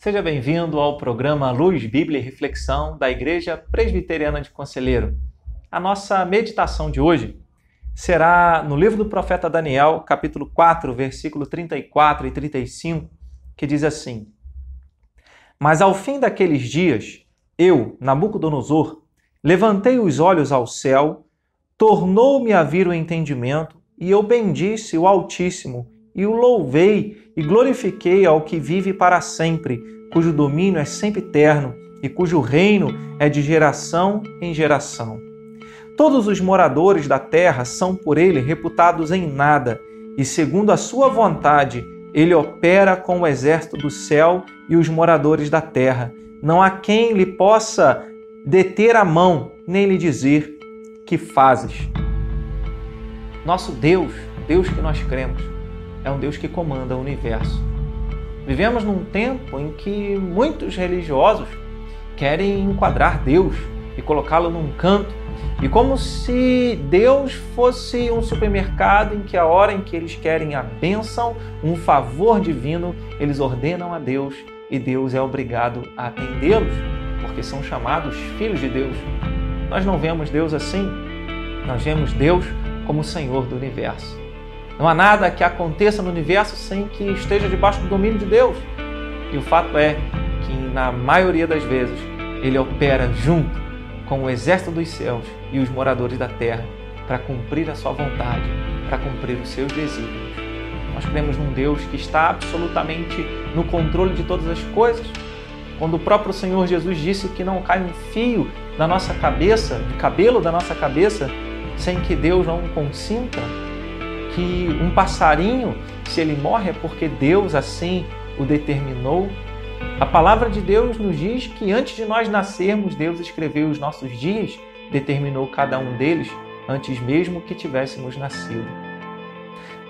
Seja bem-vindo ao programa Luz, Bíblia e Reflexão da Igreja Presbiteriana de Conselheiro. A nossa meditação de hoje será no livro do profeta Daniel, capítulo 4, versículo 34 e 35, que diz assim: Mas ao fim daqueles dias, eu, Nabucodonosor, levantei os olhos ao céu, tornou-me a vir o entendimento, e eu bendisse o Altíssimo e o louvei e glorifiquei ao que vive para sempre, cujo domínio é sempre eterno e cujo reino é de geração em geração. Todos os moradores da terra são por ele reputados em nada, e segundo a sua vontade, ele opera com o exército do céu e os moradores da terra. Não há quem lhe possa deter a mão, nem lhe dizer: Que fazes? Nosso Deus, Deus que nós cremos, é um Deus que comanda o universo. Vivemos num tempo em que muitos religiosos querem enquadrar Deus e colocá-lo num canto, e como se Deus fosse um supermercado em que a hora em que eles querem a bênção, um favor divino, eles ordenam a Deus e Deus é obrigado a atendê-los, porque são chamados filhos de Deus. Nós não vemos Deus assim. Nós vemos Deus como o Senhor do universo. Não há nada que aconteça no universo sem que esteja debaixo do domínio de Deus. E o fato é que, na maioria das vezes, ele opera junto com o exército dos céus e os moradores da terra para cumprir a sua vontade, para cumprir os seus desígnios. Nós cremos num Deus que está absolutamente no controle de todas as coisas. Quando o próprio Senhor Jesus disse que não cai um fio da nossa cabeça, de cabelo da nossa cabeça, sem que Deus não consinta, que um passarinho, se ele morre, é porque Deus assim o determinou. A palavra de Deus nos diz que antes de nós nascermos, Deus escreveu os nossos dias, determinou cada um deles antes mesmo que tivéssemos nascido.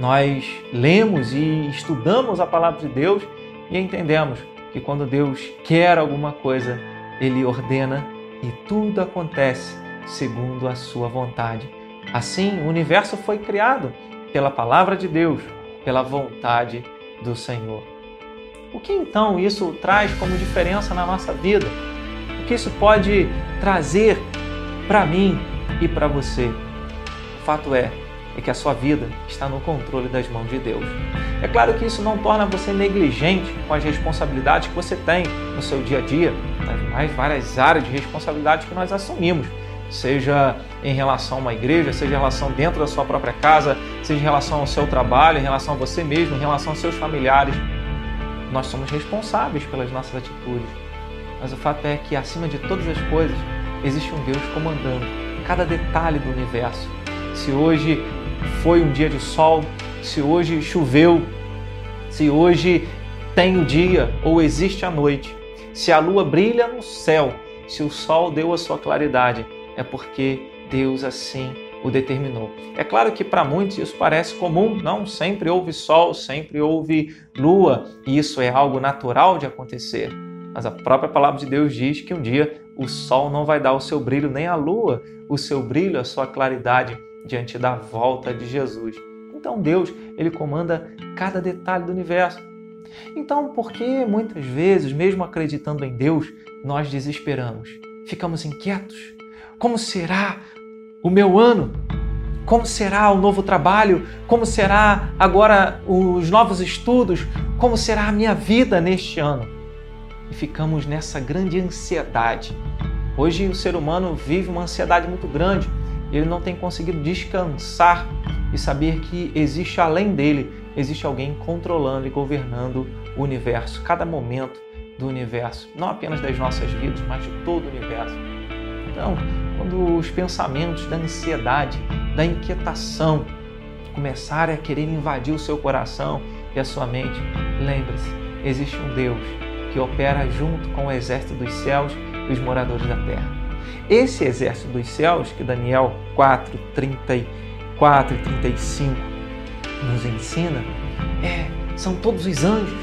Nós lemos e estudamos a palavra de Deus e entendemos que quando Deus quer alguma coisa, ele ordena e tudo acontece segundo a sua vontade. Assim, o universo foi criado pela palavra de Deus, pela vontade do Senhor. O que então isso traz como diferença na nossa vida? O que isso pode trazer para mim e para você? O fato é, é que a sua vida está no controle das mãos de Deus. É claro que isso não torna você negligente com as responsabilidades que você tem no seu dia a dia, nas mais várias áreas de responsabilidade que nós assumimos seja em relação a uma igreja, seja em relação dentro da sua própria casa, seja em relação ao seu trabalho, em relação a você mesmo, em relação aos seus familiares. Nós somos responsáveis pelas nossas atitudes. Mas o fato é que, acima de todas as coisas, existe um Deus comandando cada detalhe do universo. Se hoje foi um dia de sol, se hoje choveu, se hoje tem o dia ou existe a noite, se a lua brilha no céu, se o sol deu a sua claridade, é porque Deus assim o determinou. É claro que para muitos isso parece comum, não sempre houve sol, sempre houve lua, e isso é algo natural de acontecer. Mas a própria palavra de Deus diz que um dia o sol não vai dar o seu brilho, nem a lua o seu brilho, a sua claridade diante da volta de Jesus. Então Deus, ele comanda cada detalhe do universo. Então, por que muitas vezes, mesmo acreditando em Deus, nós desesperamos? Ficamos inquietos? Como será o meu ano? Como será o novo trabalho? Como será agora os novos estudos? Como será a minha vida neste ano? E ficamos nessa grande ansiedade. Hoje o ser humano vive uma ansiedade muito grande. Ele não tem conseguido descansar e saber que existe além dele, existe alguém controlando e governando o universo, cada momento do universo, não apenas das nossas vidas, mas de todo o universo. Então, quando os pensamentos da ansiedade, da inquietação começarem a querer invadir o seu coração e a sua mente, lembre-se, existe um Deus que opera junto com o exército dos céus e os moradores da terra. Esse exército dos céus, que Daniel 4, 34 e 35 nos ensina, é, são todos os anjos,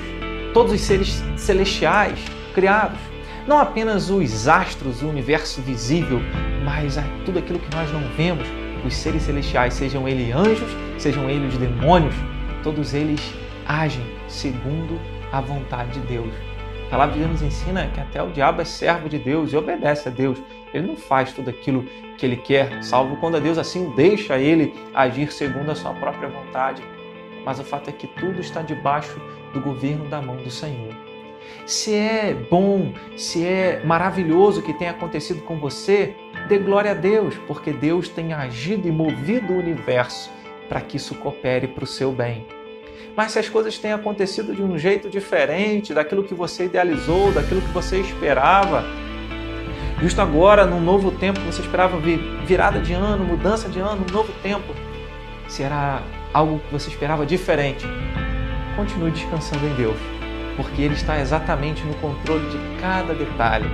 todos os seres celestiais criados não apenas os astros, o universo visível, mas tudo aquilo que nós não vemos, os seres celestiais, sejam eles anjos, sejam eles demônios, todos eles agem segundo a vontade de Deus. A palavra de Deus nos ensina que até o diabo é servo de Deus e obedece a Deus. Ele não faz tudo aquilo que ele quer, salvo quando a Deus assim deixa ele agir segundo a sua própria vontade. Mas o fato é que tudo está debaixo do governo da mão do Senhor. Se é bom, se é maravilhoso o que tem acontecido com você, dê glória a Deus, porque Deus tem agido e movido o universo para que isso coopere para o seu bem. Mas se as coisas têm acontecido de um jeito diferente daquilo que você idealizou, daquilo que você esperava, justo agora, num novo tempo, você esperava virada de ano, mudança de ano, um novo tempo, se era algo que você esperava diferente, continue descansando em Deus, porque Ele está exatamente no controle de cada detalhe.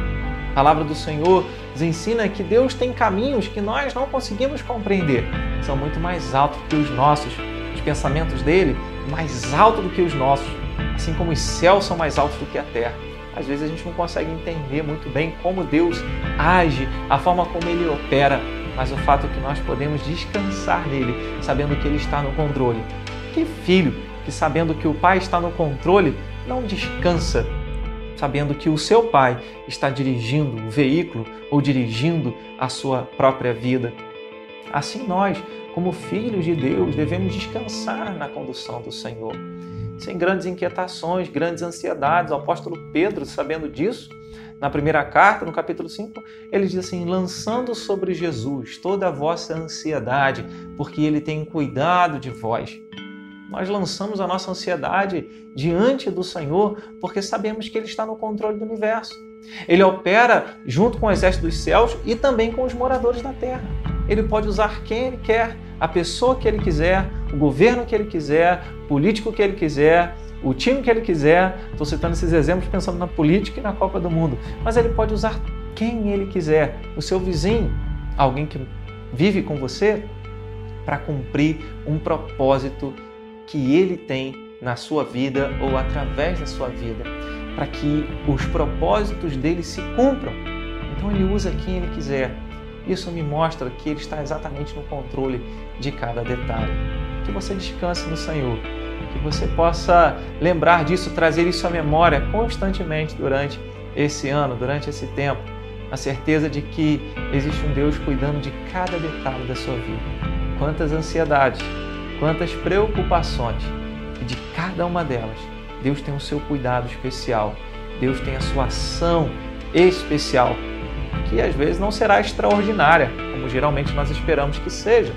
A palavra do Senhor nos ensina que Deus tem caminhos que nós não conseguimos compreender, são muito mais altos que os nossos. Os pensamentos dele mais altos do que os nossos, assim como os céus são mais altos do que a terra. Às vezes a gente não consegue entender muito bem como Deus age, a forma como ele opera, mas o fato é que nós podemos descansar nele, sabendo que ele está no controle. Que filho que, sabendo que o pai está no controle, não descansa, sabendo que o seu pai está dirigindo o veículo ou dirigindo a sua própria vida. Assim nós, como filhos de Deus, devemos descansar na condução do Senhor sem grandes inquietações, grandes ansiedades. O apóstolo Pedro, sabendo disso, na primeira carta, no capítulo 5, ele diz assim: lançando sobre Jesus toda a vossa ansiedade, porque ele tem cuidado de vós. Nós lançamos a nossa ansiedade diante do Senhor porque sabemos que Ele está no controle do universo. Ele opera junto com o exército dos céus e também com os moradores da terra. Ele pode usar quem Ele quer a pessoa que ele quiser, o governo que ele quiser, o político que ele quiser, o time que ele quiser. Estou citando esses exemplos pensando na política e na Copa do Mundo. Mas ele pode usar quem ele quiser, o seu vizinho, alguém que vive com você, para cumprir um propósito que ele tem na sua vida ou através da sua vida, para que os propósitos dele se cumpram. Então ele usa quem ele quiser. Isso me mostra que Ele está exatamente no controle de cada detalhe. Que você descanse no Senhor, que você possa lembrar disso, trazer isso à memória constantemente durante esse ano, durante esse tempo, a certeza de que existe um Deus cuidando de cada detalhe da sua vida. Quantas ansiedades, quantas preocupações, e de cada uma delas, Deus tem o seu cuidado especial, Deus tem a sua ação especial que às vezes não será extraordinária, como geralmente nós esperamos que seja,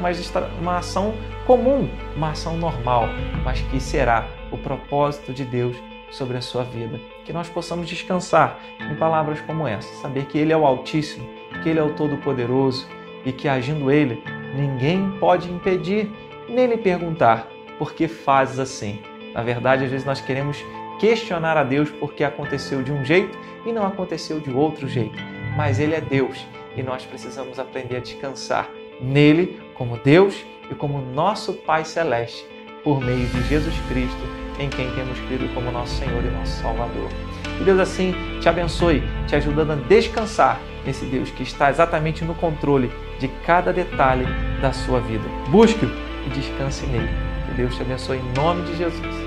mas uma ação comum, uma ação normal, mas que será o propósito de Deus sobre a sua vida. Que nós possamos descansar em palavras como essa, saber que Ele é o Altíssimo, que Ele é o Todo-Poderoso e que agindo Ele, ninguém pode impedir nem lhe perguntar por que fazes assim. Na verdade, às vezes nós queremos questionar a Deus porque aconteceu de um jeito e não aconteceu de outro jeito. Mas Ele é Deus e nós precisamos aprender a descansar nele como Deus e como nosso Pai Celeste, por meio de Jesus Cristo, em quem temos crido como nosso Senhor e nosso Salvador. Que Deus assim te abençoe, te ajudando a descansar nesse Deus que está exatamente no controle de cada detalhe da sua vida. Busque-o e descanse nele. Que Deus te abençoe em nome de Jesus.